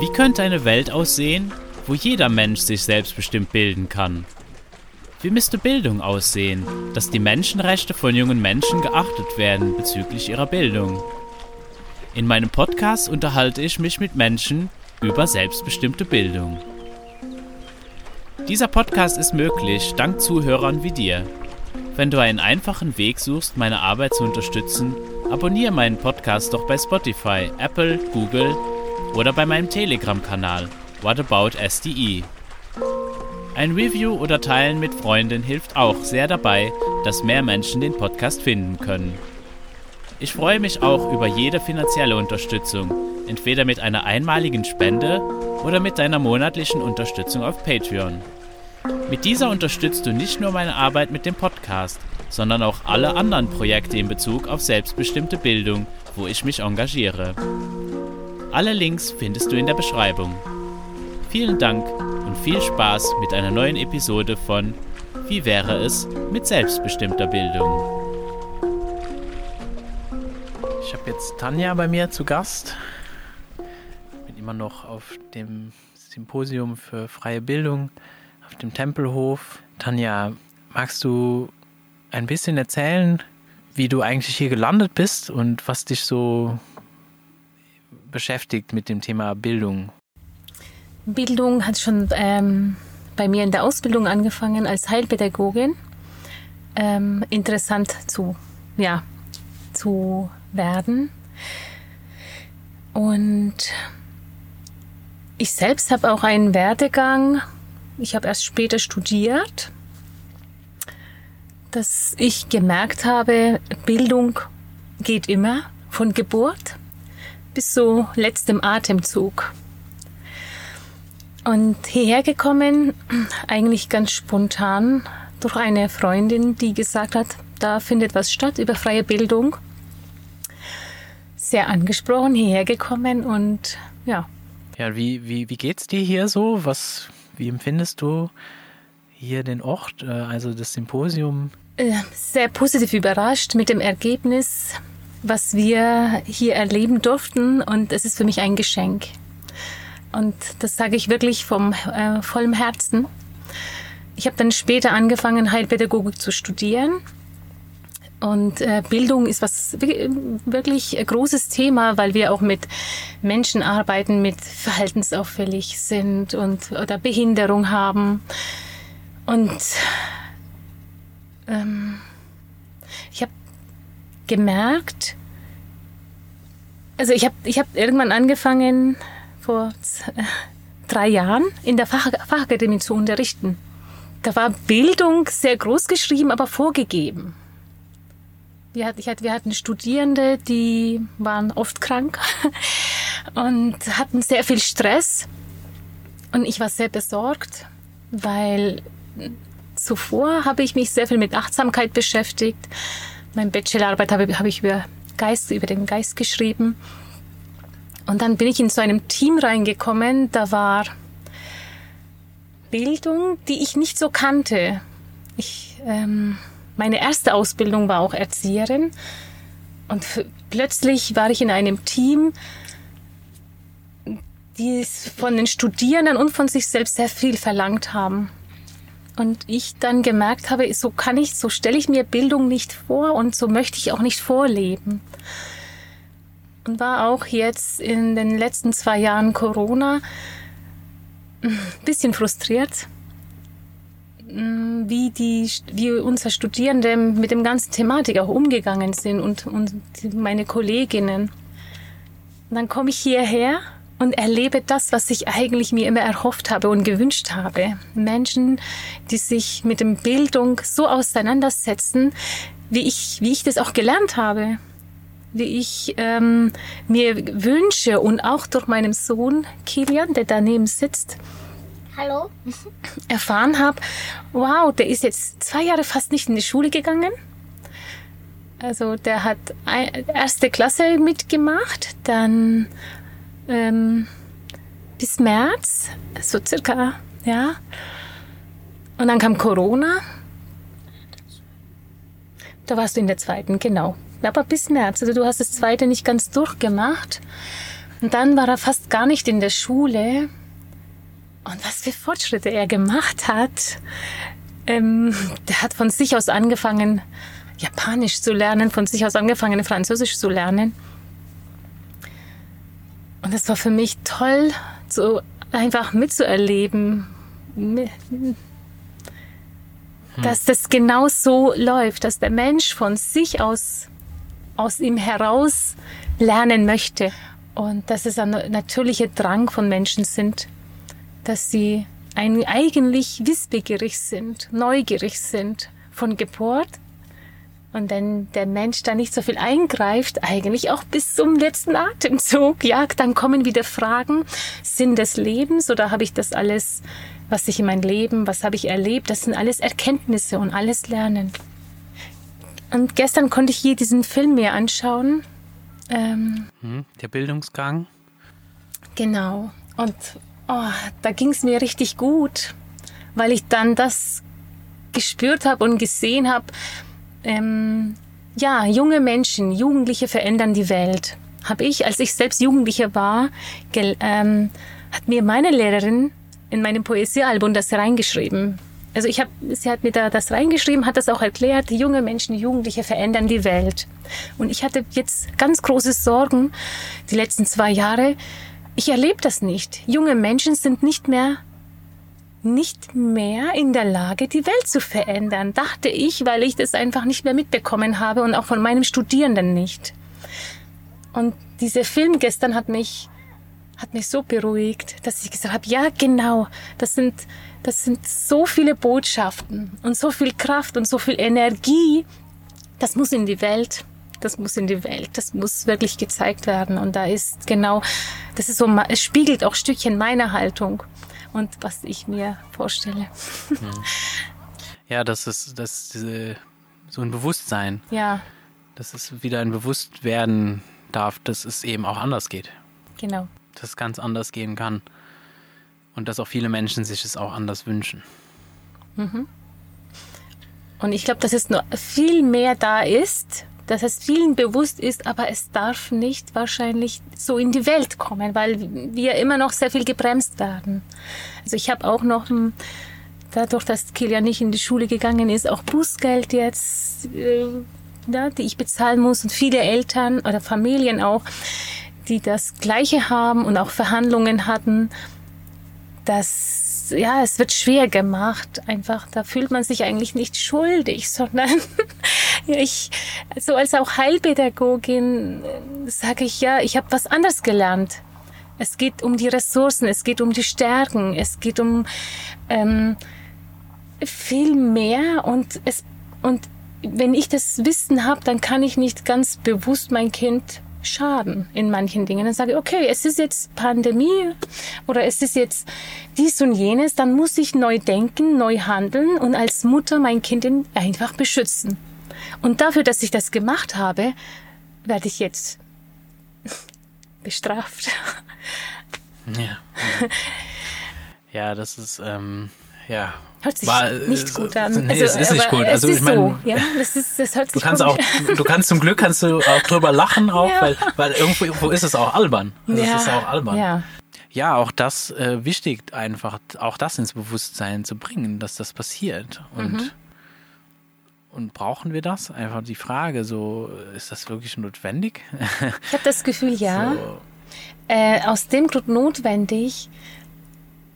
Wie könnte eine Welt aussehen, wo jeder Mensch sich selbstbestimmt bilden kann? Wie müsste Bildung aussehen, dass die Menschenrechte von jungen Menschen geachtet werden bezüglich ihrer Bildung? In meinem Podcast unterhalte ich mich mit Menschen über selbstbestimmte Bildung. Dieser Podcast ist möglich dank Zuhörern wie dir. Wenn du einen einfachen Weg suchst, meine Arbeit zu unterstützen, abonniere meinen Podcast doch bei Spotify, Apple, Google oder bei meinem Telegram-Kanal What About SDE. Ein Review oder Teilen mit Freunden hilft auch sehr dabei, dass mehr Menschen den Podcast finden können. Ich freue mich auch über jede finanzielle Unterstützung, entweder mit einer einmaligen Spende oder mit deiner monatlichen Unterstützung auf Patreon. Mit dieser unterstützt du nicht nur meine Arbeit mit dem Podcast, sondern auch alle anderen Projekte in Bezug auf selbstbestimmte Bildung, wo ich mich engagiere. Alle Links findest du in der Beschreibung. Vielen Dank und viel Spaß mit einer neuen Episode von Wie wäre es mit selbstbestimmter Bildung? Ich habe jetzt Tanja bei mir zu Gast. Bin immer noch auf dem Symposium für freie Bildung auf dem Tempelhof. Tanja, magst du ein bisschen erzählen, wie du eigentlich hier gelandet bist und was dich so beschäftigt mit dem Thema Bildung? Bildung hat schon ähm, bei mir in der Ausbildung angefangen als Heilpädagogin. Ähm, interessant zu, ja, zu werden. Und ich selbst habe auch einen Werdegang. Ich habe erst später studiert, dass ich gemerkt habe, Bildung geht immer von Geburt bis zu letztem Atemzug. Und hierher gekommen, eigentlich ganz spontan, durch eine Freundin, die gesagt hat, da findet was statt über freie Bildung. Sehr angesprochen, hierher gekommen und ja. Ja, wie, wie, wie geht's dir hier so? Was, wie empfindest du hier den Ort, äh, also das Symposium? Äh, sehr positiv überrascht mit dem Ergebnis, was wir hier erleben durften und es ist für mich ein Geschenk. Und das sage ich wirklich vom äh, vollem Herzen. Ich habe dann später angefangen, Heilpädagogik zu studieren. Und äh, Bildung ist was wirklich großes Thema, weil wir auch mit Menschen arbeiten, mit verhaltensauffällig sind und oder Behinderung haben. Und ähm, ich habe gemerkt, also ich habe ich hab irgendwann angefangen, vor drei Jahren in der Fach Fachakademie zu unterrichten. Da war Bildung sehr groß geschrieben, aber vorgegeben. Wir hatten, ich hatte, wir hatten Studierende, die waren oft krank und hatten sehr viel Stress. Und ich war sehr besorgt, weil zuvor habe ich mich sehr viel mit Achtsamkeit beschäftigt. Meine Bachelorarbeit habe, habe ich über Geist, über den Geist geschrieben. Und dann bin ich in so einem Team reingekommen, da war Bildung, die ich nicht so kannte. Ich, ähm, meine erste Ausbildung war auch Erzieherin und plötzlich war ich in einem Team, die von den Studierenden und von sich selbst sehr viel verlangt haben. Und ich dann gemerkt habe, so kann ich, so stelle ich mir Bildung nicht vor und so möchte ich auch nicht vorleben und war auch jetzt in den letzten zwei Jahren Corona ein bisschen frustriert, wie, die, wie unsere Studierende mit dem ganzen Thematik auch umgegangen sind und, und meine Kolleginnen. Und dann komme ich hierher und erlebe das, was ich eigentlich mir immer erhofft habe und gewünscht habe. Menschen, die sich mit dem Bildung so auseinandersetzen, wie ich, wie ich das auch gelernt habe wie ich ähm, mir wünsche und auch durch meinen Sohn Kilian, der daneben sitzt, Hallo. erfahren habe, wow, der ist jetzt zwei Jahre fast nicht in die Schule gegangen. Also der hat erste Klasse mitgemacht, dann ähm, bis März, so circa, ja. Und dann kam Corona. Da warst du in der zweiten, genau aber bis März. Also du hast das zweite nicht ganz durchgemacht. Und dann war er fast gar nicht in der Schule. Und was für Fortschritte er gemacht hat. Ähm, der hat von sich aus angefangen, Japanisch zu lernen, von sich aus angefangen, Französisch zu lernen. Und es war für mich toll, so einfach mitzuerleben, dass das genau so läuft, dass der Mensch von sich aus, aus ihm heraus lernen möchte. Und dass es ein natürlicher Drang von Menschen sind, dass sie eigentlich wissbegierig sind, neugierig sind von Geburt und wenn der Mensch da nicht so viel eingreift, eigentlich auch bis zum letzten Atemzug, ja, dann kommen wieder Fragen, Sinn des Lebens oder habe ich das alles, was ich in mein Leben, was habe ich erlebt, das sind alles Erkenntnisse und alles Lernen. Und gestern konnte ich hier diesen Film mir anschauen. Ähm, hm, der Bildungsgang. Genau. Und oh, da ging es mir richtig gut, weil ich dann das gespürt habe und gesehen habe, ähm, ja, junge Menschen, Jugendliche verändern die Welt. Habe ich, als ich selbst Jugendliche war, ähm, hat mir meine Lehrerin in meinem Poesiealbum das reingeschrieben. Also ich habe, sie hat mir da das reingeschrieben, hat das auch erklärt. Junge Menschen, Jugendliche verändern die Welt. Und ich hatte jetzt ganz große Sorgen die letzten zwei Jahre. Ich erlebe das nicht. Junge Menschen sind nicht mehr nicht mehr in der Lage, die Welt zu verändern, dachte ich, weil ich das einfach nicht mehr mitbekommen habe und auch von meinem Studierenden nicht. Und dieser Film gestern hat mich, hat mich so beruhigt, dass ich gesagt habe, ja, genau, das sind, das sind so viele Botschaften und so viel Kraft und so viel Energie, das muss in die Welt. Das muss in die Welt, das muss wirklich gezeigt werden. Und da ist genau, das ist so, es spiegelt auch Stückchen meiner Haltung und was ich mir vorstelle. Ja, das ist das diese, so ein Bewusstsein. Ja. Dass es wieder ein Bewusstwerden darf, dass es eben auch anders geht. Genau. Dass es ganz anders gehen kann. Und dass auch viele Menschen sich es auch anders wünschen. Mhm. Und ich glaube, dass es noch viel mehr da ist, dass es vielen bewusst ist, aber es darf nicht wahrscheinlich so in die Welt kommen, weil wir immer noch sehr viel gebremst werden. Also ich habe auch noch dadurch, dass Kilian nicht in die Schule gegangen ist, auch Bußgeld jetzt, äh, ja, die ich bezahlen muss und viele Eltern oder Familien auch, die das Gleiche haben und auch Verhandlungen hatten, dass ja, es wird schwer gemacht. Einfach, da fühlt man sich eigentlich nicht schuldig, sondern ich, so als auch Heilpädagogin äh, sage ich ja, ich habe was anderes gelernt. Es geht um die Ressourcen, es geht um die Stärken, es geht um ähm, viel mehr und es und wenn ich das Wissen habe, dann kann ich nicht ganz bewusst mein Kind schaden in manchen Dingen. Dann sage ich, okay, es ist jetzt Pandemie oder es ist jetzt dies und jenes, dann muss ich neu denken, neu handeln und als Mutter mein Kind einfach beschützen. Und dafür, dass ich das gemacht habe, werde ich jetzt bestraft. Ja. Ja, das ist, ähm, ja, Hört sich war, nicht gut an. Nee, also, es ist nicht gut. Also ich meine, so, ja, das, ist, das hört sich du kannst auch, du kannst zum Glück kannst du auch drüber lachen auch, ja. weil, weil irgendwo, irgendwo ist es auch albern. Also ja. Es ist auch albern. Ja. Ja, auch das äh, wichtig, einfach auch das ins Bewusstsein zu bringen, dass das passiert. Und, mhm. Und brauchen wir das? Einfach die Frage, so ist das wirklich notwendig? Ich habe das Gefühl, ja. So. Äh, aus dem Grund notwendig,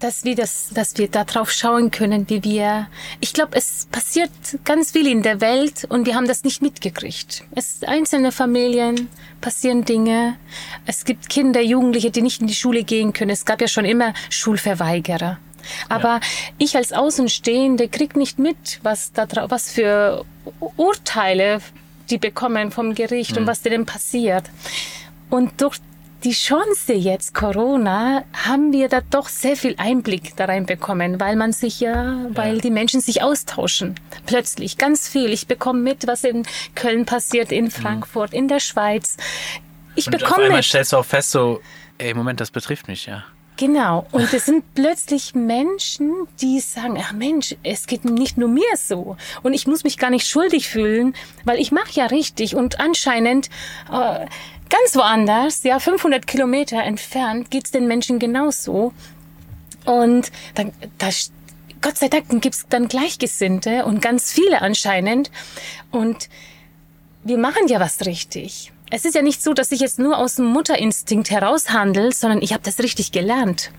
dass wir das, dass wir darauf schauen können, wie wir. Ich glaube, es passiert ganz viel in der Welt und wir haben das nicht mitgekriegt. Es einzelne Familien passieren Dinge. Es gibt Kinder, Jugendliche, die nicht in die Schule gehen können. Es gab ja schon immer Schulverweigerer. Aber ja. ich als Außenstehende krieg nicht mit, was da was für Urteile die bekommen vom Gericht mhm. und was denen passiert. Und durch die Chance jetzt, Corona, haben wir da doch sehr viel Einblick da reinbekommen, weil man sich ja, weil die Menschen sich austauschen. Plötzlich ganz viel. Ich bekomme mit, was in Köln passiert, in mhm. Frankfurt, in der Schweiz. Ich Und bekomme mit. stellst du auch fest, so, ey, Moment, das betrifft mich, ja. Genau. Und es sind plötzlich Menschen, die sagen, ach Mensch, es geht nicht nur mir so. Und ich muss mich gar nicht schuldig fühlen, weil ich mache ja richtig. Und anscheinend äh, ganz woanders, ja, 500 Kilometer entfernt, geht's den Menschen genauso. Und dann, da, Gott sei Dank gibt's dann Gleichgesinnte und ganz viele anscheinend. Und wir machen ja was richtig. Es ist ja nicht so, dass ich jetzt nur aus dem Mutterinstinkt heraushandle, sondern ich habe das richtig gelernt.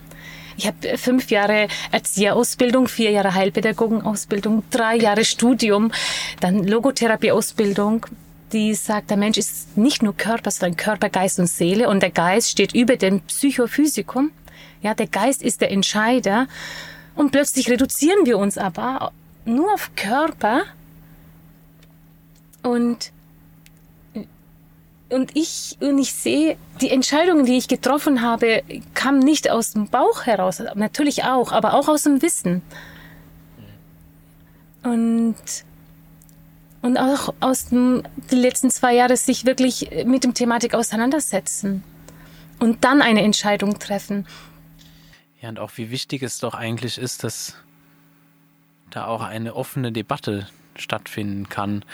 Ich habe fünf Jahre Erzieherausbildung, vier Jahre Heilpädagogenausbildung, drei Jahre Studium, dann Logotherapieausbildung, die sagt, der Mensch ist nicht nur Körper, sondern Körper, Geist und Seele und der Geist steht über dem Psychophysikum. Ja, der Geist ist der Entscheider und plötzlich reduzieren wir uns aber nur auf Körper und und ich, und ich sehe, die Entscheidungen, die ich getroffen habe, kamen nicht aus dem Bauch heraus, natürlich auch, aber auch aus dem Wissen. Und, und auch aus den die letzten zwei Jahre sich wirklich mit dem Thematik auseinandersetzen und dann eine Entscheidung treffen. Ja, und auch wie wichtig es doch eigentlich ist, dass da auch eine offene Debatte stattfinden kann.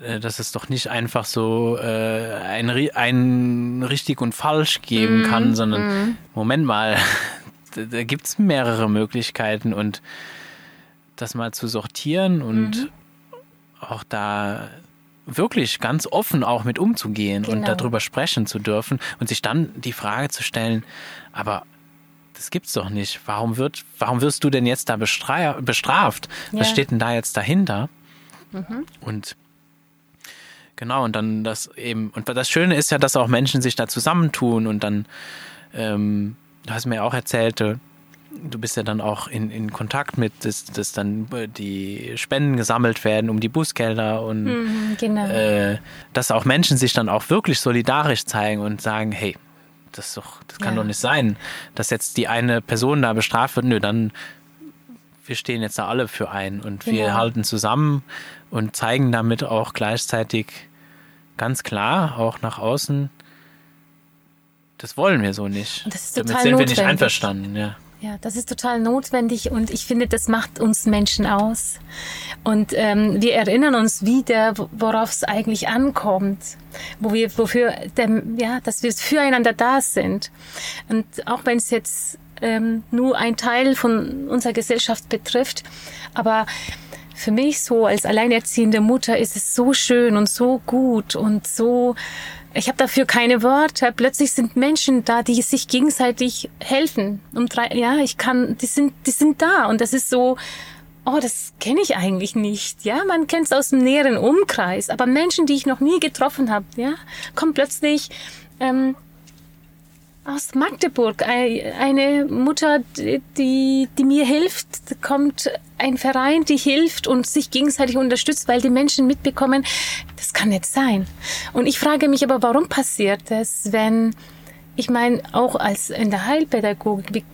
Äh, dass es doch nicht einfach so äh, ein, ein richtig und falsch geben mm, kann, sondern mm. Moment mal, da, da gibt es mehrere Möglichkeiten und das mal zu sortieren und mhm. auch da wirklich ganz offen auch mit umzugehen genau. und darüber sprechen zu dürfen und sich dann die Frage zu stellen, aber das gibt's doch nicht. Warum wird, warum wirst du denn jetzt da bestraft? Ja. Was steht denn da jetzt dahinter? Mhm. Und Genau, und dann das eben, und das Schöne ist ja, dass auch Menschen sich da zusammentun und dann, ähm, du hast mir ja auch erzählt, du bist ja dann auch in, in Kontakt mit, dass, dass dann die Spenden gesammelt werden um die Bußgelder und mhm, genau. äh, dass auch Menschen sich dann auch wirklich solidarisch zeigen und sagen, hey, das, doch, das kann ja. doch nicht sein, dass jetzt die eine Person da bestraft wird. Nö, dann wir stehen jetzt da alle für ein und genau. wir halten zusammen und zeigen damit auch gleichzeitig ganz klar, auch nach außen, das wollen wir so nicht. Und das ist total Damit sind notwendig. wir nicht einverstanden, ja. Ja, das ist total notwendig und ich finde, das macht uns Menschen aus. Und ähm, wir erinnern uns wieder, worauf es eigentlich ankommt, wo wir, wofür, der, ja, dass wir füreinander da sind. Und auch wenn es jetzt ähm, nur ein Teil von unserer Gesellschaft betrifft, aber für mich so als alleinerziehende Mutter ist es so schön und so gut und so ich habe dafür keine Worte. Plötzlich sind Menschen da, die sich gegenseitig helfen. Um drei, ja, ich kann, die sind, die sind da und das ist so, oh, das kenne ich eigentlich nicht. Ja, man kennt es aus dem näheren Umkreis, aber Menschen, die ich noch nie getroffen habe, ja, kommen plötzlich ähm, aus Magdeburg. Eine Mutter, die, die mir hilft, kommt ein Verein, die hilft und sich gegenseitig unterstützt, weil die Menschen mitbekommen, das kann nicht sein. Und ich frage mich aber, warum passiert das, wenn, ich meine, auch als in der Heilpädagogik,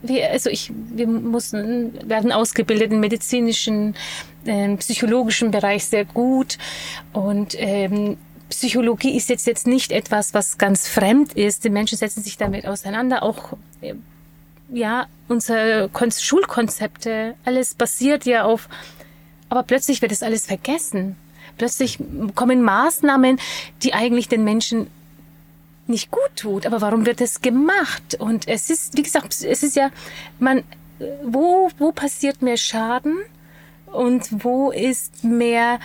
wir, also ich, wir mussten, werden ausgebildet im medizinischen, äh, psychologischen Bereich sehr gut und ähm, Psychologie ist jetzt, jetzt nicht etwas, was ganz fremd ist. Die Menschen setzen sich damit auseinander. Auch, äh, ja, unsere Schulkonzepte, alles basiert ja auf, aber plötzlich wird das alles vergessen. Plötzlich kommen Maßnahmen, die eigentlich den Menschen nicht gut tut. Aber warum wird das gemacht? Und es ist, wie gesagt, es ist ja, man, wo, wo passiert mehr Schaden? Und wo ist mehr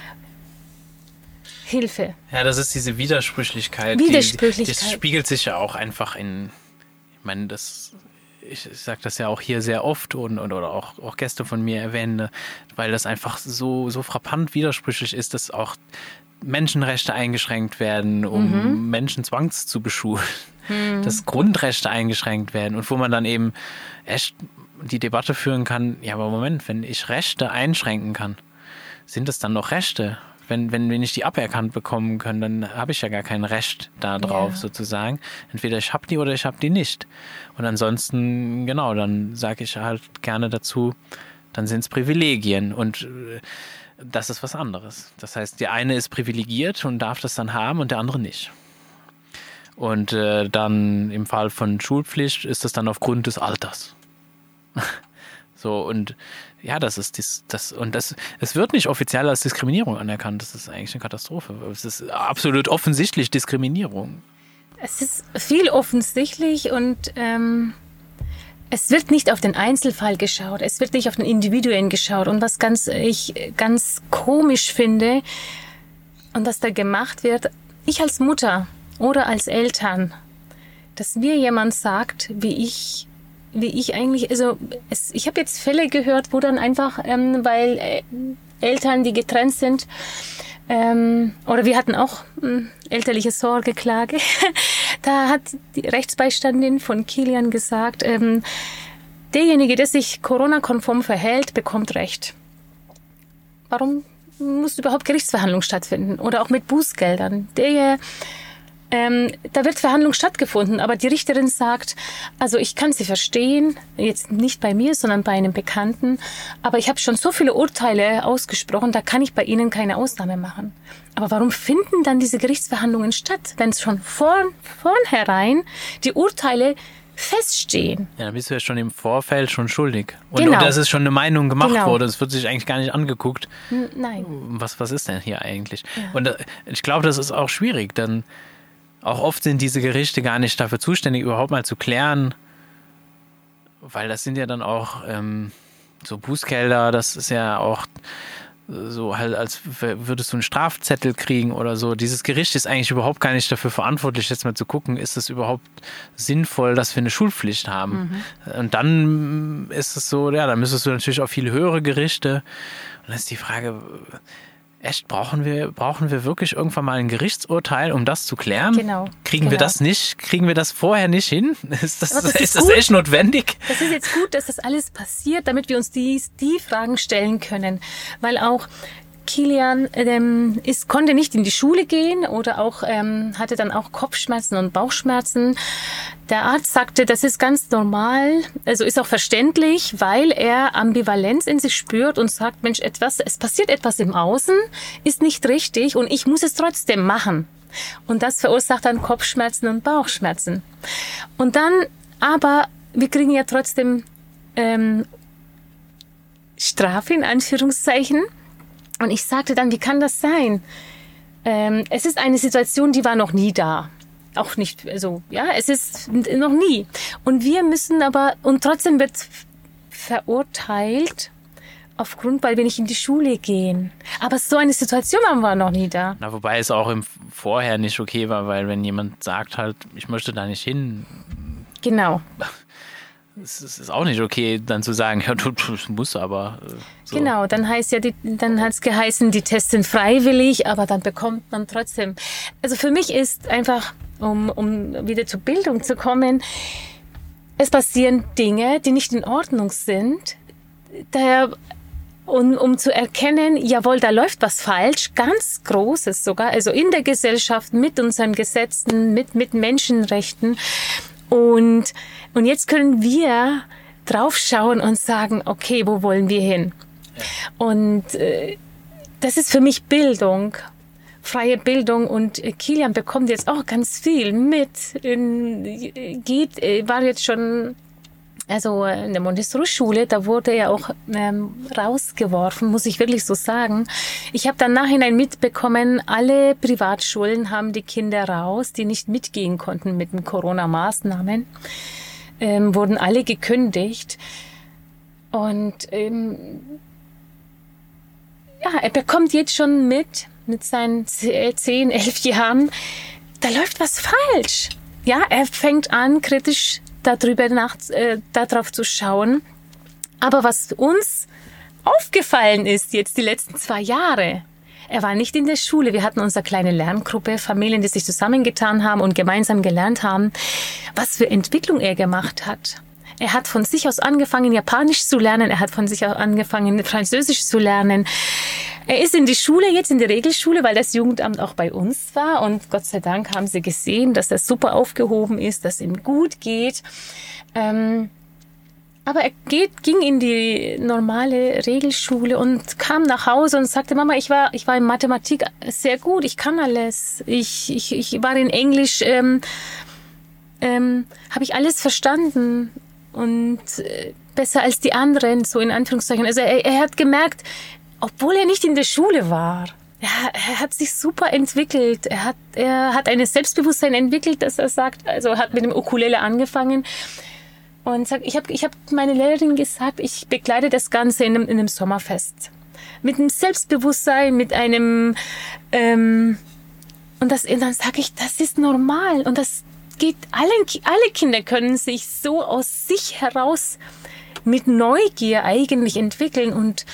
Hilfe. Ja, das ist diese Widersprüchlichkeit. Widersprüchlichkeit. Die, das spiegelt sich ja auch einfach in, ich meine, das, ich, ich sage das ja auch hier sehr oft und, und, oder auch, auch Gäste von mir erwähnen, weil das einfach so, so frappant widersprüchlich ist, dass auch Menschenrechte eingeschränkt werden, um mhm. Menschen zwangs zu beschulen, mhm. dass Grundrechte eingeschränkt werden und wo man dann eben echt die Debatte führen kann, ja, aber Moment, wenn ich Rechte einschränken kann, sind das dann noch Rechte? Wenn, wenn wir nicht die aberkannt bekommen können, dann habe ich ja gar kein Recht da drauf sozusagen. Entweder ich habe die oder ich habe die nicht. Und ansonsten, genau, dann sage ich halt gerne dazu, dann sind es Privilegien und äh, das ist was anderes. Das heißt, der eine ist privilegiert und darf das dann haben und der andere nicht. Und äh, dann im Fall von Schulpflicht ist das dann aufgrund des Alters. so, und ja, das ist dies, das und das es wird nicht offiziell als Diskriminierung anerkannt. Das ist eigentlich eine Katastrophe. Es ist absolut offensichtlich Diskriminierung. Es ist viel offensichtlich und ähm, es wird nicht auf den Einzelfall geschaut, es wird nicht auf den Individuen geschaut. Und was ganz ich ganz komisch finde und was da gemacht wird, ich als Mutter oder als Eltern, dass mir jemand sagt, wie ich wie ich eigentlich, also es, ich habe jetzt Fälle gehört, wo dann einfach, ähm, weil äh, Eltern, die getrennt sind, ähm, oder wir hatten auch ähm, elterliche Sorgeklage. da hat die Rechtsbeistandin von Kilian gesagt, ähm, derjenige, der sich Corona-konform verhält, bekommt Recht. Warum muss überhaupt Gerichtsverhandlung stattfinden? Oder auch mit Bußgeldern. Der ähm, da wird Verhandlung stattgefunden, aber die Richterin sagt, also ich kann sie verstehen, jetzt nicht bei mir, sondern bei einem Bekannten, aber ich habe schon so viele Urteile ausgesprochen, da kann ich bei Ihnen keine Ausnahme machen. Aber warum finden dann diese Gerichtsverhandlungen statt, wenn es schon von vornherein die Urteile feststehen. Ja, dann bist du ja schon im Vorfeld schon schuldig. Und, genau. und das ist schon eine Meinung gemacht genau. worden. Es wird sich eigentlich gar nicht angeguckt. Nein. Was, was ist denn hier eigentlich? Ja. Und äh, ich glaube, das ist auch schwierig, dann auch oft sind diese Gerichte gar nicht dafür zuständig, überhaupt mal zu klären, weil das sind ja dann auch ähm, so Bußgelder, das ist ja auch so halt, als würdest du einen Strafzettel kriegen oder so. Dieses Gericht ist eigentlich überhaupt gar nicht dafür verantwortlich, jetzt mal zu gucken, ist es überhaupt sinnvoll, dass wir eine Schulpflicht haben. Mhm. Und dann ist es so, ja, dann müsstest du natürlich auch viele höhere Gerichte. Und dann ist die Frage, echt, brauchen wir, brauchen wir wirklich irgendwann mal ein Gerichtsurteil, um das zu klären? Genau. Kriegen genau. wir das nicht? Kriegen wir das vorher nicht hin? Ist das, das ist, ist das echt notwendig? Das ist jetzt gut, dass das alles passiert, damit wir uns die, die Fragen stellen können. Weil auch Kilian ähm, ist, konnte nicht in die Schule gehen oder auch ähm, hatte dann auch Kopfschmerzen und Bauchschmerzen. Der Arzt sagte, das ist ganz normal, also ist auch verständlich, weil er Ambivalenz in sich spürt und sagt, Mensch, etwas, es passiert etwas im Außen, ist nicht richtig und ich muss es trotzdem machen. Und das verursacht dann Kopfschmerzen und Bauchschmerzen. Und dann, aber wir kriegen ja trotzdem ähm, Strafe in Anführungszeichen und ich sagte dann, wie kann das sein? Ähm, es ist eine Situation, die war noch nie da. Auch nicht, also, ja, es ist noch nie. Und wir müssen aber, und trotzdem wird verurteilt, aufgrund, weil wir nicht in die Schule gehen. Aber so eine Situation waren wir noch nie da. Na, wobei es auch im Vorher nicht okay war, weil wenn jemand sagt halt, ich möchte da nicht hin. Genau. Es ist auch nicht okay, dann zu sagen, ja, du, du musst aber. Äh, so. Genau, dann heißt ja, die, dann hat es geheißen, die Tests sind freiwillig, aber dann bekommt man trotzdem. Also für mich ist einfach, um, um wieder zur Bildung zu kommen, es passieren Dinge, die nicht in Ordnung sind. Daher und um zu erkennen, jawohl, da läuft was falsch, ganz Großes sogar, also in der Gesellschaft, mit unseren Gesetzen, mit, mit Menschenrechten. Und, und jetzt können wir draufschauen und sagen, okay, wo wollen wir hin? Und äh, das ist für mich Bildung, freie Bildung und äh, Kilian bekommt jetzt auch ganz viel mit. In, geht, äh, war jetzt schon also äh, in der Montessori-Schule, da wurde er auch ähm, rausgeworfen, muss ich wirklich so sagen. Ich habe dann nachhinein mitbekommen, alle Privatschulen haben die Kinder raus, die nicht mitgehen konnten mit den Corona-Maßnahmen, ähm, wurden alle gekündigt. Und ähm, ja, er bekommt jetzt schon mit, mit seinen zehn, elf Jahren, da läuft was falsch. Ja, er fängt an, kritisch darüber nach, äh, darauf zu schauen. Aber was uns aufgefallen ist jetzt die letzten zwei Jahre, er war nicht in der Schule. Wir hatten unsere kleine Lerngruppe, Familien, die sich zusammengetan haben und gemeinsam gelernt haben, was für Entwicklung er gemacht hat. Er hat von sich aus angefangen, Japanisch zu lernen. Er hat von sich aus angefangen, Französisch zu lernen. Er ist in die Schule, jetzt in die Regelschule, weil das Jugendamt auch bei uns war. Und Gott sei Dank haben sie gesehen, dass er super aufgehoben ist, dass ihm gut geht. Ähm, aber er geht, ging in die normale Regelschule und kam nach Hause und sagte, Mama, ich war, ich war in Mathematik sehr gut, ich kann alles. Ich, ich, ich war in Englisch, ähm, ähm, habe ich alles verstanden und äh, besser als die anderen, so in Anführungszeichen. Also er, er hat gemerkt, obwohl er nicht in der Schule war, er hat sich super entwickelt. Er hat, er hat ein Selbstbewusstsein entwickelt, dass er sagt, also hat mit dem Ukulele angefangen und sagt, ich habe ich hab meine Lehrerin gesagt, ich begleite das Ganze in einem, in einem Sommerfest. Mit einem Selbstbewusstsein, mit einem, ähm, und, das, und dann sage ich, das ist normal und das geht, alle, alle Kinder können sich so aus sich heraus mit Neugier eigentlich entwickeln und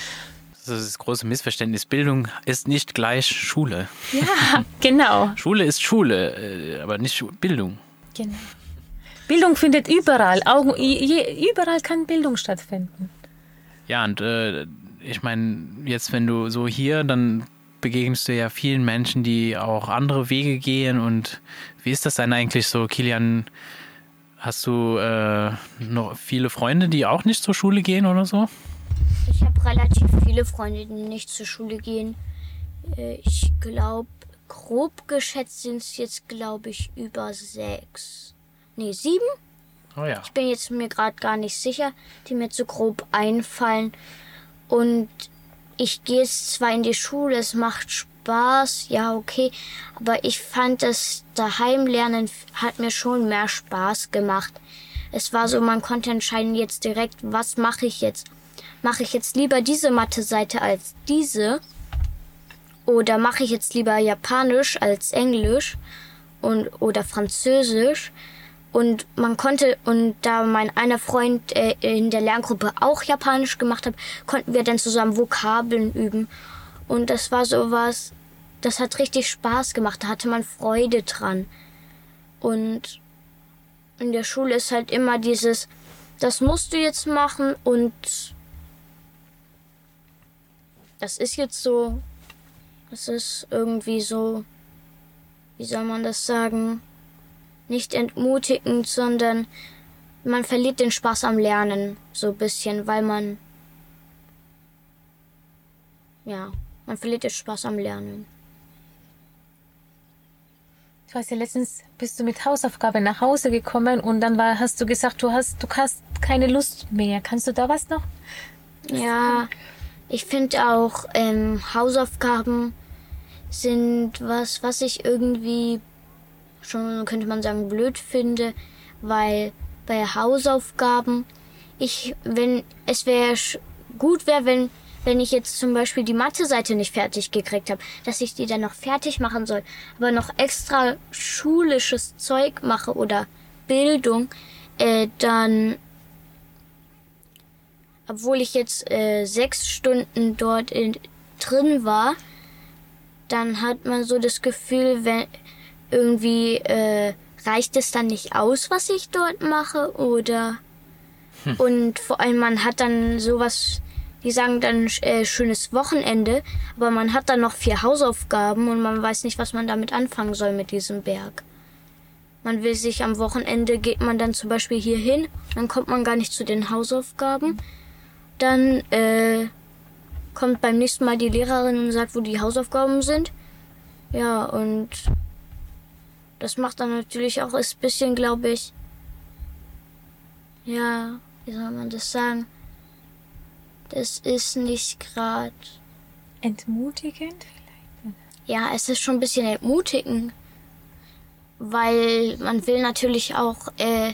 das ist das große Missverständnis. Bildung ist nicht gleich Schule. Ja, genau. Schule ist Schule, äh, aber nicht Bildung. Genau. Bildung findet überall. Auch, überall kann Bildung stattfinden. Ja, und äh, ich meine, jetzt, wenn du so hier, dann begegnest du ja vielen Menschen, die auch andere Wege gehen. Und wie ist das denn eigentlich so, Kilian? Hast du äh, noch viele Freunde, die auch nicht zur Schule gehen oder so? Ich habe relativ viele Freunde, die nicht zur Schule gehen. Äh, ich glaube, grob geschätzt sind es jetzt, glaube ich, über sechs. Nee, sieben? Oh ja. Ich bin jetzt mir gerade gar nicht sicher, die mir zu grob einfallen. Und ich gehe zwar in die Schule, es macht Spaß, ja, okay, aber ich fand das Daheimlernen hat mir schon mehr Spaß gemacht. Es war so, man konnte entscheiden jetzt direkt, was mache ich jetzt? Mache ich jetzt lieber diese Mathe-Seite als diese? Oder mache ich jetzt lieber Japanisch als Englisch und oder Französisch? Und man konnte, und da mein einer Freund äh, in der Lerngruppe auch Japanisch gemacht hat, konnten wir dann zusammen Vokabeln üben. Und das war sowas, das hat richtig Spaß gemacht, da hatte man Freude dran. Und in der Schule ist halt immer dieses, das musst du jetzt machen und das ist jetzt so, das ist irgendwie so, wie soll man das sagen? Nicht entmutigend, sondern man verliert den Spaß am Lernen so ein bisschen, weil man ja, man verliert den Spaß am Lernen. Ich weiß ja, letztens bist du mit Hausaufgabe nach Hause gekommen und dann war, hast du gesagt, du hast, du hast keine Lust mehr. Kannst du da was noch? Ja, ich finde auch ähm, Hausaufgaben sind was, was ich irgendwie schon, könnte man sagen, blöd finde, weil bei Hausaufgaben ich, wenn, es wäre gut wäre, wenn, wenn ich jetzt zum Beispiel die Mathe-Seite nicht fertig gekriegt habe, dass ich die dann noch fertig machen soll, aber noch extra schulisches Zeug mache oder Bildung, äh, dann, obwohl ich jetzt äh, sechs Stunden dort in, drin war, dann hat man so das Gefühl, wenn, irgendwie äh, reicht es dann nicht aus, was ich dort mache oder hm. und vor allem man hat dann sowas, die sagen dann äh, schönes Wochenende, aber man hat dann noch vier Hausaufgaben und man weiß nicht, was man damit anfangen soll mit diesem Berg. Man will sich am Wochenende geht man dann zum Beispiel hier hin, dann kommt man gar nicht zu den Hausaufgaben. Dann äh, kommt beim nächsten Mal die Lehrerin und sagt, wo die Hausaufgaben sind. Ja, und das macht dann natürlich auch ein bisschen, glaube ich, ja, wie soll man das sagen? Das ist nicht gerade entmutigend vielleicht. Ja, es ist schon ein bisschen entmutigend, weil man will natürlich auch äh,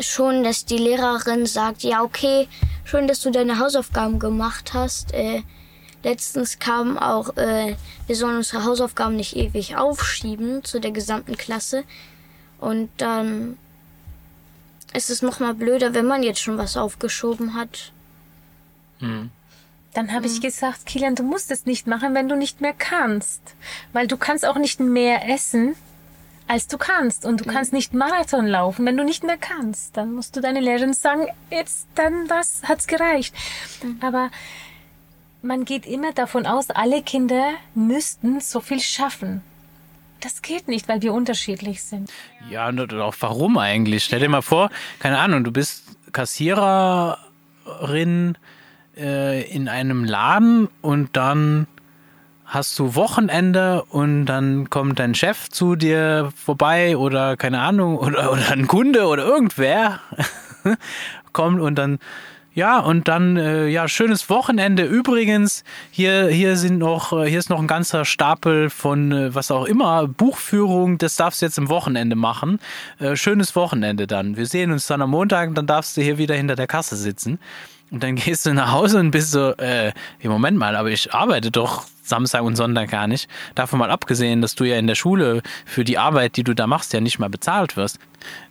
schon, dass die Lehrerin sagt, ja okay, schön, dass du deine Hausaufgaben gemacht hast. Äh, Letztens kam auch, äh, wir sollen unsere Hausaufgaben nicht ewig aufschieben zu der gesamten Klasse. Und dann ist es noch mal blöder, wenn man jetzt schon was aufgeschoben hat. Hm. Dann habe ich gesagt, Kilian, du musst es nicht machen, wenn du nicht mehr kannst. Weil du kannst auch nicht mehr essen, als du kannst. Und du kannst nicht Marathon laufen, wenn du nicht mehr kannst. Dann musst du deine Lehrerin sagen, jetzt, dann was, hat's gereicht. Mhm. Aber man geht immer davon aus, alle Kinder müssten so viel schaffen. Das geht nicht, weil wir unterschiedlich sind. Ja, und auch warum eigentlich? Stell dir mal vor, keine Ahnung, du bist Kassiererin äh, in einem Laden und dann hast du Wochenende und dann kommt dein Chef zu dir vorbei oder keine Ahnung, oder, oder ein Kunde oder irgendwer kommt und dann Ja, und dann, äh, ja, schönes Wochenende. Übrigens, hier, hier sind noch, äh, hier ist noch ein ganzer Stapel von äh, was auch immer, Buchführung, das darfst du jetzt im Wochenende machen. Äh, schönes Wochenende dann. Wir sehen uns dann am Montag und dann darfst du hier wieder hinter der Kasse sitzen. Und dann gehst du nach Hause und bist so, äh, hey, Moment mal, aber ich arbeite doch Samstag und Sonntag gar nicht. Davon mal abgesehen, dass du ja in der Schule für die Arbeit, die du da machst, ja nicht mal bezahlt wirst.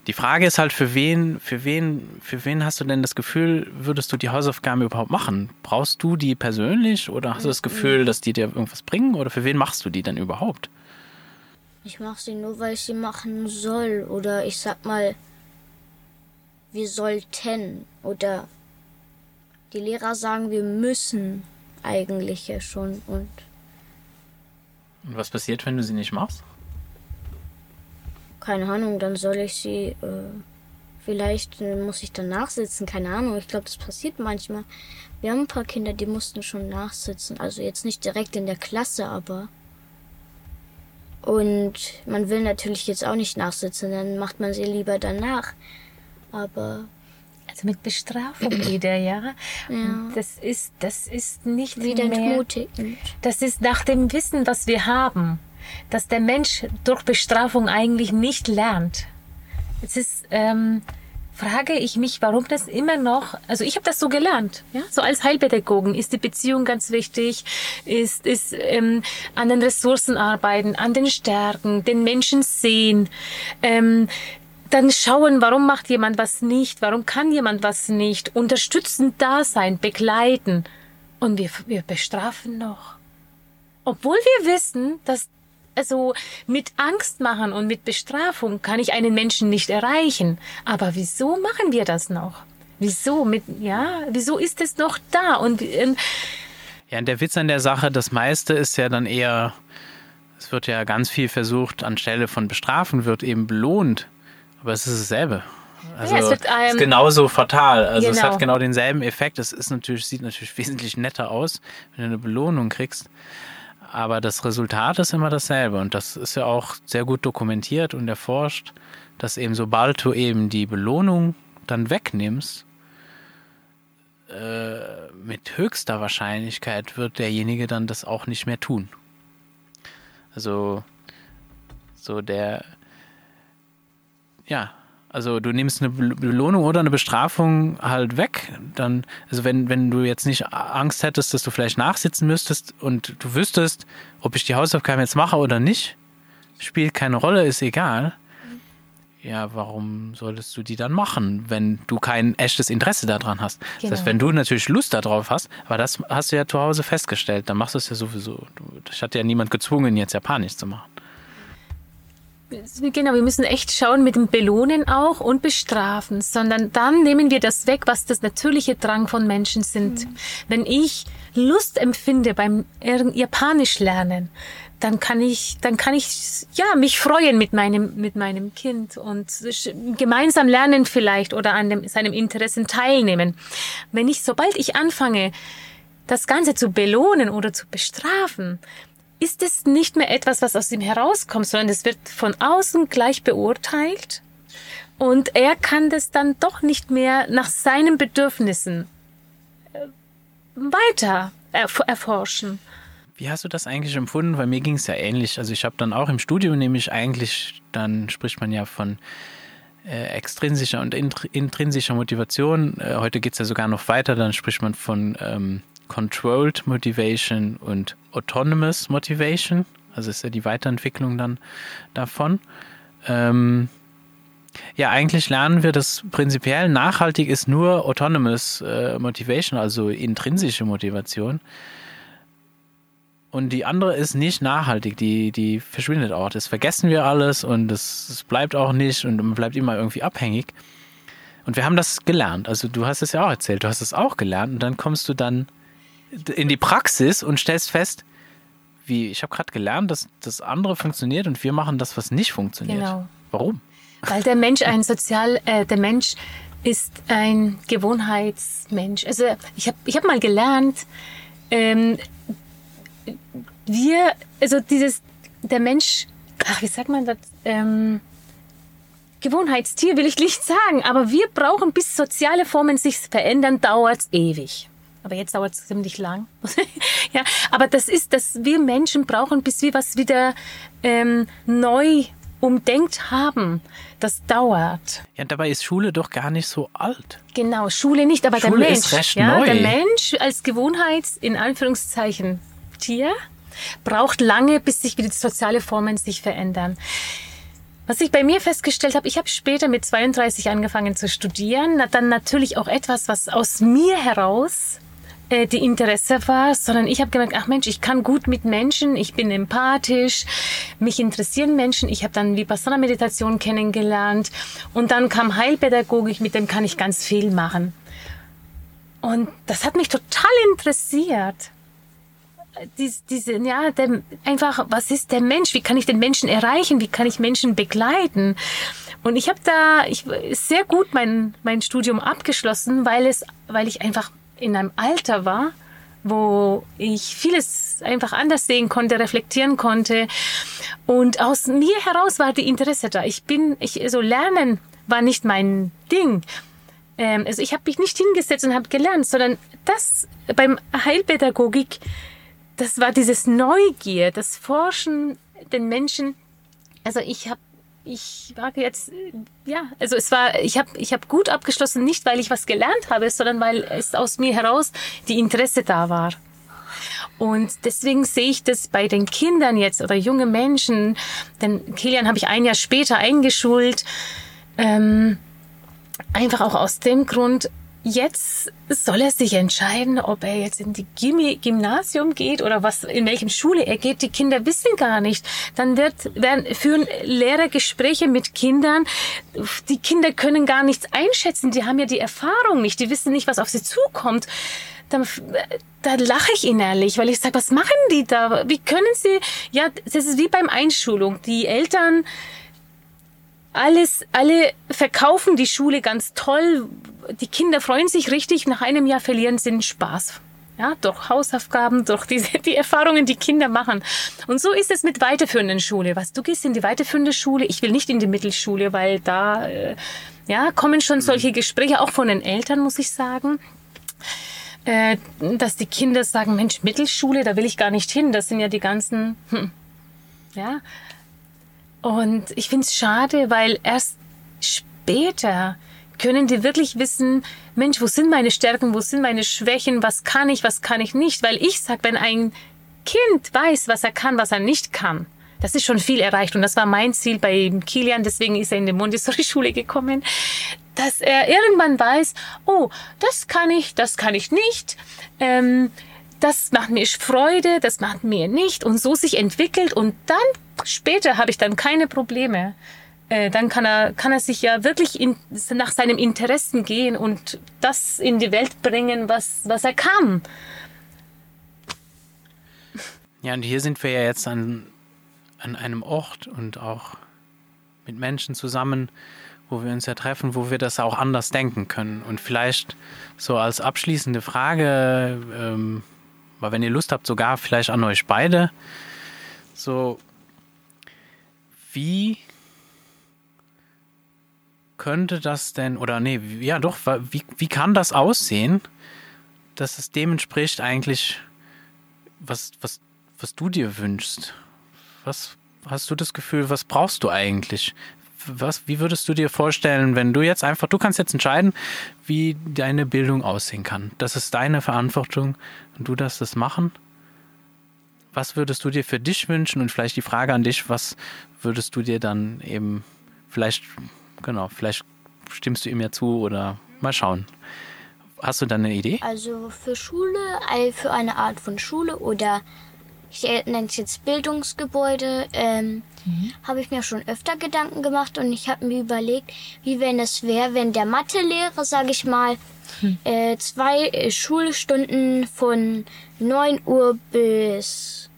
Die Frage ist halt, für wen, für wen, für wen hast du denn das Gefühl, würdest du die Hausaufgaben überhaupt machen? Brauchst du die persönlich oder hast du das Gefühl, dass die dir irgendwas bringen oder für wen machst du die denn überhaupt? Ich mache sie nur, weil ich sie machen soll. Oder ich sag mal, wir sollten. Oder die Lehrer sagen, wir müssen eigentlich ja schon. Und Und was passiert, wenn du sie nicht machst? keine Ahnung, dann soll ich sie. Äh, vielleicht äh, muss ich dann nachsitzen. Keine Ahnung. Ich glaube, das passiert manchmal. Wir haben ein paar Kinder, die mussten schon nachsitzen. Also jetzt nicht direkt in der Klasse, aber. Und man will natürlich jetzt auch nicht nachsitzen, dann macht man sie lieber danach. Aber Also mit Bestrafung wieder, ja. Ja. Das ist, das ist nicht wieder mehr. entmutigend. Das ist nach dem Wissen, was wir haben, dass der Mensch durch Bestrafung eigentlich nicht lernt. Jetzt ist, ähm, frage ich mich, warum das immer noch, also ich habe das so gelernt, ja, so als Heilpädagogen ist die Beziehung ganz wichtig, ist, ist ähm, an den Ressourcen arbeiten, an den Stärken, den Menschen sehen, ähm, dann schauen, warum macht jemand was nicht, warum kann jemand was nicht, unterstützend da sein, begleiten. Und wir, wir bestrafen noch. Obwohl wir wissen, dass also mit Angst machen und mit Bestrafung kann ich einen Menschen nicht erreichen. Aber wieso machen wir das noch? Wieso mit ja? Wieso ist es noch da? Und ähm, Ja, und der Witz an der Sache, das meiste ist ja dann eher, es wird ja ganz viel versucht, anstelle von bestrafen wird eben belohnt. Aber es ist dasselbe. Also es wird, es ähm, ist genauso fatal. Also es genau. hat genau denselben Effekt. Es ist natürlich, sieht natürlich wesentlich netter aus, wenn du eine Belohnung kriegst. Aber das Resultat ist immer dasselbe. Und das ist ja auch sehr gut dokumentiert und erforscht, dass eben sobald du eben die Belohnung dann wegnimmst, äh, mit höchster Wahrscheinlichkeit wird derjenige dann das auch nicht mehr tun. Also so der, ja, also du nimmst eine Be- Belohnung oder eine Bestrafung halt weg, dann, also wenn, wenn du jetzt nicht Angst hättest, dass du vielleicht nachsitzen müsstest und du wüsstest, ob ich die Hausaufgaben jetzt mache oder nicht, spielt keine Rolle, ist egal. Ja, warum solltest du die dann machen, wenn du kein echtes Interesse daran hast? Das heißt, Genau. wenn du natürlich Lust darauf hast, aber das hast du ja zu Hause festgestellt, dann machst du es ja sowieso. Ich hatte ja niemand gezwungen, jetzt Japanisch zu machen. Genau, wir müssen echt schauen mit dem Belohnen auch und bestrafen, sondern dann nehmen wir das weg, was das natürliche Drang von Menschen sind. Wenn ich Lust empfinde beim Japanisch lernen, dann kann ich, dann kann ich, ja, mich freuen mit meinem, mit meinem Kind und gemeinsam lernen vielleicht oder an dem, seinem Interessen teilnehmen. Wenn ich, sobald ich anfange, das Ganze zu belohnen oder zu bestrafen, ist es nicht mehr etwas, was aus ihm herauskommt, sondern es wird von außen gleich beurteilt und er kann das dann doch nicht mehr nach seinen Bedürfnissen äh, weiter erf erforschen. Wie hast du das eigentlich empfunden? Weil mir ging es ja ähnlich. Also ich habe dann auch im Studium nämlich eigentlich, dann spricht man ja von äh, extrinsischer und intr intrinsischer Motivation. Äh, heute geht es ja sogar noch weiter, dann spricht man von ähm, Controlled Motivation und Autonomous Motivation. Also ist ja die Weiterentwicklung dann davon. Ähm, ja, eigentlich lernen wir, dass prinzipiell nachhaltig ist nur Autonomous äh, Motivation, also intrinsische Motivation. Und die andere ist nicht nachhaltig, die, die verschwindet auch. Das vergessen wir alles und das, das bleibt auch nicht und man bleibt immer irgendwie abhängig. Und wir haben das gelernt. Also du hast es ja auch erzählt, du hast es auch gelernt und dann kommst du dann in die Praxis und stellst fest, wie, ich habe gerade gelernt, dass das andere funktioniert und wir machen das, was nicht funktioniert. Genau. Warum? Weil der Mensch ein sozial, äh, der Mensch ist ein Gewohnheitsmensch. Also ich habe ich hab mal gelernt, ähm, wir, also dieses, der Mensch, ach, wie sagt man das? Ähm, Gewohnheitstier will ich nicht sagen, aber wir brauchen, bis soziale Formen sich verändern, dauert's ewig. Aber jetzt dauert es ziemlich lang. ja, aber das ist, dass wir Menschen brauchen, bis wir was wieder ähm, neu umdenkt haben. Das dauert. Ja, dabei ist Schule doch gar nicht so alt. Genau, Schule nicht, aber Schule der Mensch. ist recht ja, neu. Der Mensch als Gewohnheits, in Anführungszeichen, Tier, braucht lange, bis sich wieder die soziale Formen sich verändern. Was ich bei mir festgestellt habe, ich habe später mit 32 angefangen zu studieren, dann natürlich auch etwas, was aus mir heraus äh, die Interesse war, sondern ich habe gemerkt, ach Mensch, ich kann gut mit Menschen, ich bin empathisch, mich interessieren Menschen. Ich habe dann Vipassana-Meditation kennengelernt und dann kam Heilpädagogik, mit dem kann ich ganz viel machen. Und das hat mich total interessiert dies, diese, ja, der, einfach, was ist der Mensch? Wie kann ich den Menschen erreichen? Wie kann ich Menschen begleiten? Und ich habe da ich, sehr gut mein, mein Studium abgeschlossen, weil es, weil ich einfach in einem Alter war, wo ich vieles einfach anders sehen konnte, reflektieren konnte. Und aus mir heraus war die Interesse da. Ich bin, ich, so also lernen war nicht mein Ding. Ähm, also ich habe mich nicht hingesetzt und habe gelernt, sondern das beim Heilpädagogik das war dieses Neugier, das Forschen den Menschen. Also ich habe ich war jetzt ja, also es war ich habe ich habe gut abgeschlossen, nicht weil ich was gelernt habe, sondern weil es aus mir heraus die Interesse da war. Und deswegen sehe ich das bei den Kindern jetzt oder junge Menschen, denn Kilian habe ich ein Jahr später eingeschult, ähm, einfach auch aus dem Grund, Jetzt soll er sich entscheiden, ob er jetzt in die Gymnasium geht oder was, in welchem Schule er geht. Die Kinder wissen gar nicht. Dann wird, werden, führen Lehrer Gespräche mit Kindern. Die Kinder können gar nichts einschätzen. Die haben ja die Erfahrung nicht. Die wissen nicht, was auf sie zukommt. Da, da lache ich innerlich, weil ich sage, was machen die da? Wie können sie, ja, das ist wie beim Einschulung. Die Eltern, alles, alle verkaufen die Schule ganz toll. Die Kinder freuen sich richtig. Nach einem Jahr verlieren sie den Spaß. Ja, durch Hausaufgaben, durch diese, die Erfahrungen, die Kinder machen. Und so ist es mit weiterführenden Schule. Was, du gehst in die weiterführende Schule. Ich will nicht in die Mittelschule, weil da, äh, ja, kommen schon solche Gespräche, auch von den Eltern, muss ich sagen. Äh, dass die Kinder sagen, Mensch, Mittelschule, da will ich gar nicht hin. Das sind ja die ganzen, hm, ja, und ich finde es schade, weil erst später können die wirklich wissen, Mensch, wo sind meine Stärken, wo sind meine Schwächen, was kann ich, was kann ich nicht. Weil ich sag, wenn ein Kind weiß, was er kann, was er nicht kann, das ist schon viel erreicht. Und das war mein Ziel bei Kilian, deswegen ist er in die Montessori-Schule gekommen, dass er irgendwann weiß, oh, das kann ich, das kann ich nicht. Ähm, das macht mir Freude, das macht mir nicht und so sich entwickelt und dann später habe ich dann keine Probleme. Äh, dann kann er, kann er sich ja wirklich in, nach seinem Interessen gehen und das in die Welt bringen, was, was er kann. Ja, und hier sind wir ja jetzt an, an einem Ort und auch mit Menschen zusammen, wo wir uns ja treffen, wo wir das auch anders denken können. Und vielleicht so als abschließende Frage, ähm, weil wenn ihr Lust habt, sogar vielleicht an euch beide, so wie könnte das denn, oder nee, ja doch, wie, wie kann das aussehen, dass es dem entspricht eigentlich, was, was, was du dir wünschst? Was hast du das Gefühl, was brauchst du eigentlich? Was, wie würdest du dir vorstellen, wenn du jetzt einfach, du kannst jetzt entscheiden, wie deine Bildung aussehen kann. Das ist deine Verantwortung und du darfst das machen was würdest du dir für dich wünschen? Und vielleicht die Frage an dich, was würdest du dir dann eben, vielleicht, genau, vielleicht stimmst du ihm ja zu oder mal schauen. Hast du dann eine Idee? Also für Schule, für eine Art von Schule oder ich nenne es jetzt Bildungsgebäude, ähm, mhm. habe ich mir schon öfter Gedanken gemacht und ich habe mir überlegt, wie wenn es wäre, wenn der Mathelehrer, sage ich mal, hm. äh, zwei äh, Schulstunden von 9 Uhr bis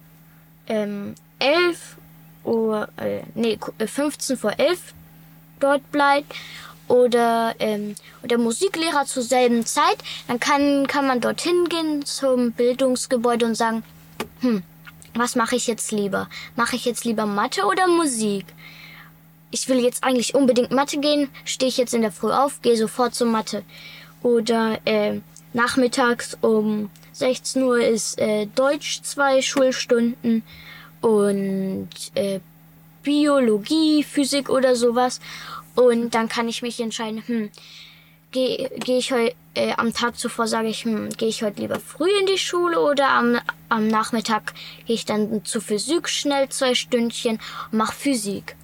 ähm, 11 Uhr, äh, nee, 15 äh, vor 11 dort bleibt oder ähm, der Musiklehrer zur selben Zeit, dann kann, kann man dorthin gehen zum Bildungsgebäude und sagen, hm, was mache ich jetzt lieber? Mache ich jetzt lieber Mathe oder Musik? ich will jetzt eigentlich unbedingt Mathe gehen, stehe ich jetzt in der Früh auf, gehe sofort zur Mathe. Oder äh, nachmittags um 16 Uhr ist äh, Deutsch zwei Schulstunden und äh, Biologie, Physik oder sowas. Und dann kann ich mich entscheiden, hm, gehe geh ich heute äh, am Tag zuvor sage ich, hm, gehe ich heute lieber früh in die Schule oder am, am Nachmittag gehe ich dann zu Physik schnell zwei Stündchen und mache Physik.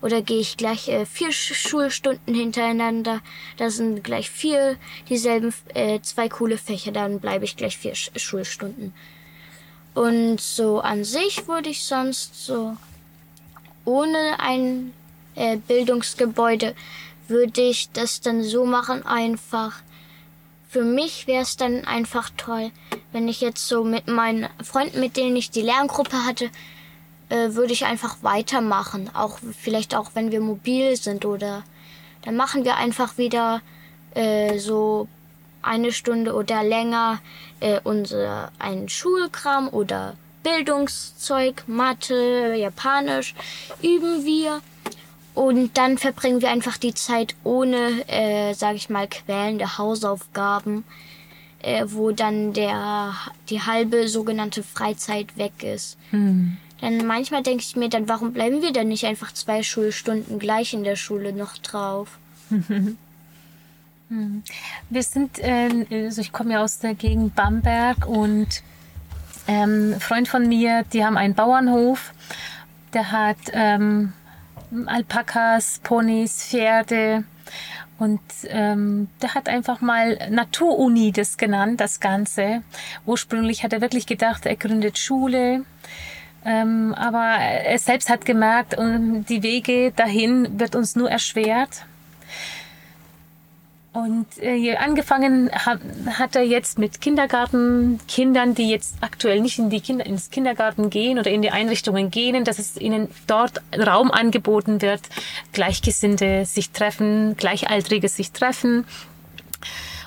Oder gehe ich gleich äh, vier Schulstunden hintereinander, da sind gleich vier dieselben äh, zwei coole Fächer, dann bleibe ich gleich vier Sch Schulstunden. Und so an sich würde ich sonst so ohne ein äh, Bildungsgebäude würde ich das dann so machen einfach. Für mich wäre es dann einfach toll, wenn ich jetzt so mit meinen Freunden, mit denen ich die Lerngruppe hatte, äh, würde ich einfach weitermachen. Auch vielleicht auch, wenn wir mobil sind oder dann machen wir einfach wieder äh, so eine Stunde oder länger äh, unser einen Schulkram oder Bildungszeug, Mathe, Japanisch üben wir und dann verbringen wir einfach die Zeit ohne, äh, sage ich mal, quälende Hausaufgaben, äh, wo dann der die halbe sogenannte Freizeit weg ist. Hm. Dann manchmal denke ich mir dann, warum bleiben wir dann nicht einfach zwei Schulstunden gleich in der Schule noch drauf? Wir sind, äh, also ich komme ja aus der Gegend Bamberg und ähm, Freund von mir, die haben einen Bauernhof, der hat ähm, Alpakas, Ponys, Pferde. Und ähm, der hat einfach mal Naturuni das genannt, das Ganze. Ursprünglich hat er wirklich gedacht, er gründet Schule. Ähm, aber er selbst hat gemerkt, die Wege dahin wird uns nur erschwert. Und äh, angefangen hat, hat er jetzt mit Kindergartenkindern, die jetzt aktuell nicht in die Kinder, ins Kindergarten gehen oder in die Einrichtungen gehen, dass es ihnen dort Raum angeboten wird, Gleichgesinnte sich treffen, Gleichaltrige sich treffen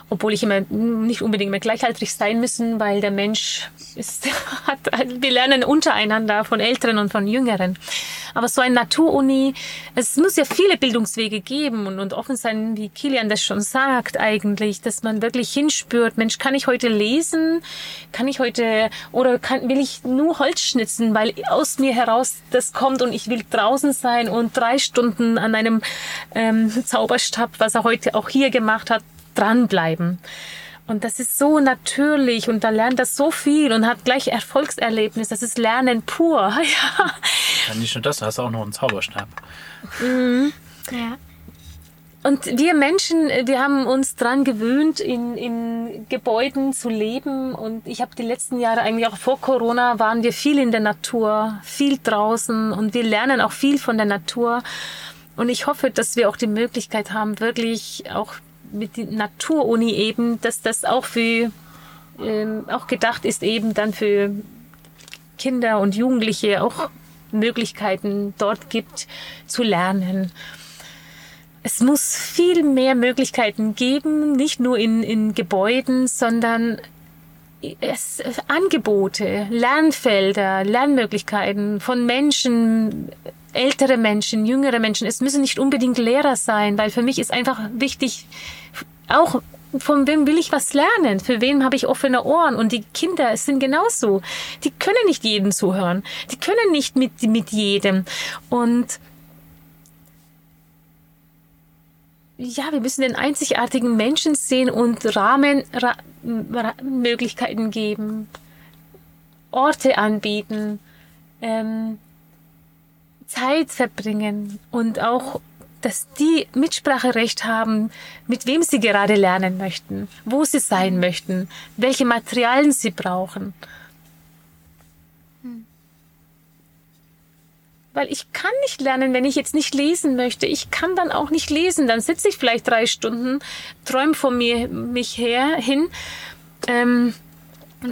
obwohl ich immer nicht unbedingt mehr gleichaltrig sein müssen, weil der Mensch ist, hat, wir lernen untereinander von Älteren und von Jüngeren. Aber so ein Naturuni, es muss ja viele Bildungswege geben und, und offen sein, wie Kilian das schon sagt eigentlich, dass man wirklich hinspürt, Mensch, kann ich heute lesen? Kann ich heute, oder kann, will ich nur Holz schnitzen, weil aus mir heraus das kommt und ich will draußen sein und drei Stunden an einem ähm, Zauberstab, was er heute auch hier gemacht hat, dranbleiben. Und das ist so natürlich und da lernt er so viel und hat gleich Erfolgserlebnis. Das ist Lernen pur. Ja. ja nicht nur das, du hast auch noch einen Zauberstab. Mhm. Ja. Und wir Menschen, wir haben uns dran gewöhnt, in, in Gebäuden zu leben. Und ich habe die letzten Jahre, eigentlich auch vor Corona, waren wir viel in der Natur, viel draußen und wir lernen auch viel von der Natur. Und ich hoffe, dass wir auch die Möglichkeit haben, wirklich auch mit der Naturuni eben, dass das auch für ähm, auch gedacht ist eben dann für Kinder und Jugendliche auch Möglichkeiten dort gibt zu lernen. Es muss viel mehr Möglichkeiten geben, nicht nur in, in Gebäuden, sondern es, Angebote, Lernfelder, Lernmöglichkeiten von Menschen, ältere Menschen, jüngere Menschen. Es müssen nicht unbedingt Lehrer sein, weil für mich ist einfach wichtig, auch von wem will ich was lernen? Für wen habe ich offene Ohren? Und die Kinder sind genauso. Die können nicht jedem zuhören. Die können nicht mit, mit jedem. Und ja, wir müssen den einzigartigen Menschen sehen und Rahmen, Ra Möglichkeiten geben, Orte anbieten, ähm, Zeit verbringen und auch, dass die Mitspracherecht haben, mit wem sie gerade lernen möchten, wo sie sein möchten, welche Materialien sie brauchen. Weil ich kann nicht lernen, wenn ich jetzt nicht lesen möchte. Ich kann dann auch nicht lesen. Dann sitze ich vielleicht drei Stunden, träume von mir mich her hin. Ähm,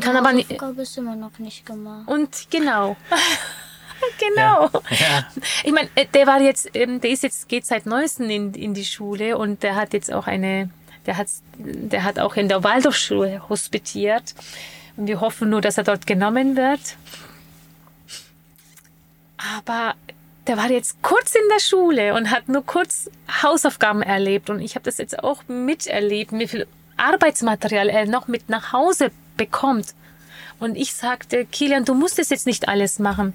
kann aber nicht. ist immer noch nicht gemacht. Und genau. genau. Ja. Ich meine, äh, der war jetzt, ähm, der ist jetzt, geht seit neuestem in, in die Schule und der hat jetzt auch eine, der hat, der hat auch in der Waldorfschule hospitiert. Und wir hoffen nur, dass er dort genommen wird. Aber der war jetzt kurz in der Schule und hat nur kurz Hausaufgaben erlebt. Und ich habe das jetzt auch miterlebt, wie viel Arbeitsmaterial er noch mit nach Hause bekommt. Und ich sagte, Kilian, du musst es jetzt nicht alles machen.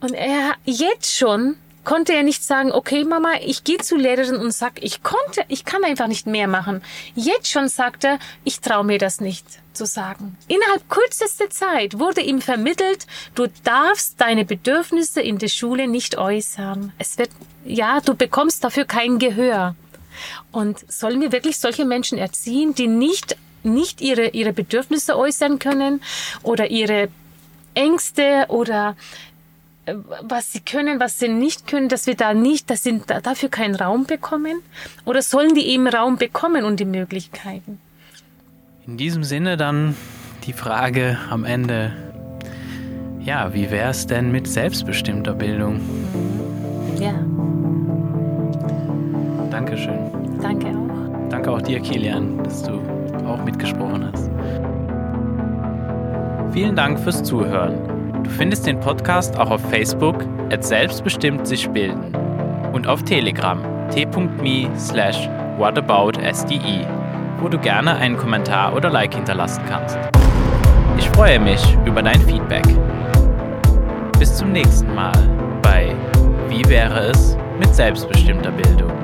Und er jetzt schon konnte er nicht sagen, okay, Mama, ich gehe zu Lehrerin und sag, ich konnte, ich kann einfach nicht mehr machen. Jetzt schon sagt er, ich traue mir das nicht zu sagen. Innerhalb kürzester Zeit wurde ihm vermittelt, du darfst deine Bedürfnisse in der Schule nicht äußern. Es wird, ja, du bekommst dafür kein Gehör. Und sollen wir wirklich solche Menschen erziehen, die nicht, nicht ihre, ihre Bedürfnisse äußern können oder ihre Ängste oder was sie können, was sie nicht können, dass wir da nicht, dass sie dafür keinen Raum bekommen? Oder sollen die eben Raum bekommen und die Möglichkeiten? In diesem Sinne dann die Frage am Ende, ja, wie wäre es denn mit selbstbestimmter Bildung? Ja. Dankeschön. Danke auch. Danke auch dir, Kilian, dass du auch mitgesprochen hast. Vielen Dank fürs Zuhören. Du findest den Podcast auch auf Facebook at selbstbestimmt sich bilden und auf Telegram t.me slash whataboutsde, wo du gerne einen Kommentar oder Like hinterlassen kannst. Ich freue mich über dein Feedback. Bis zum nächsten Mal bei Wie wäre es mit selbstbestimmter Bildung?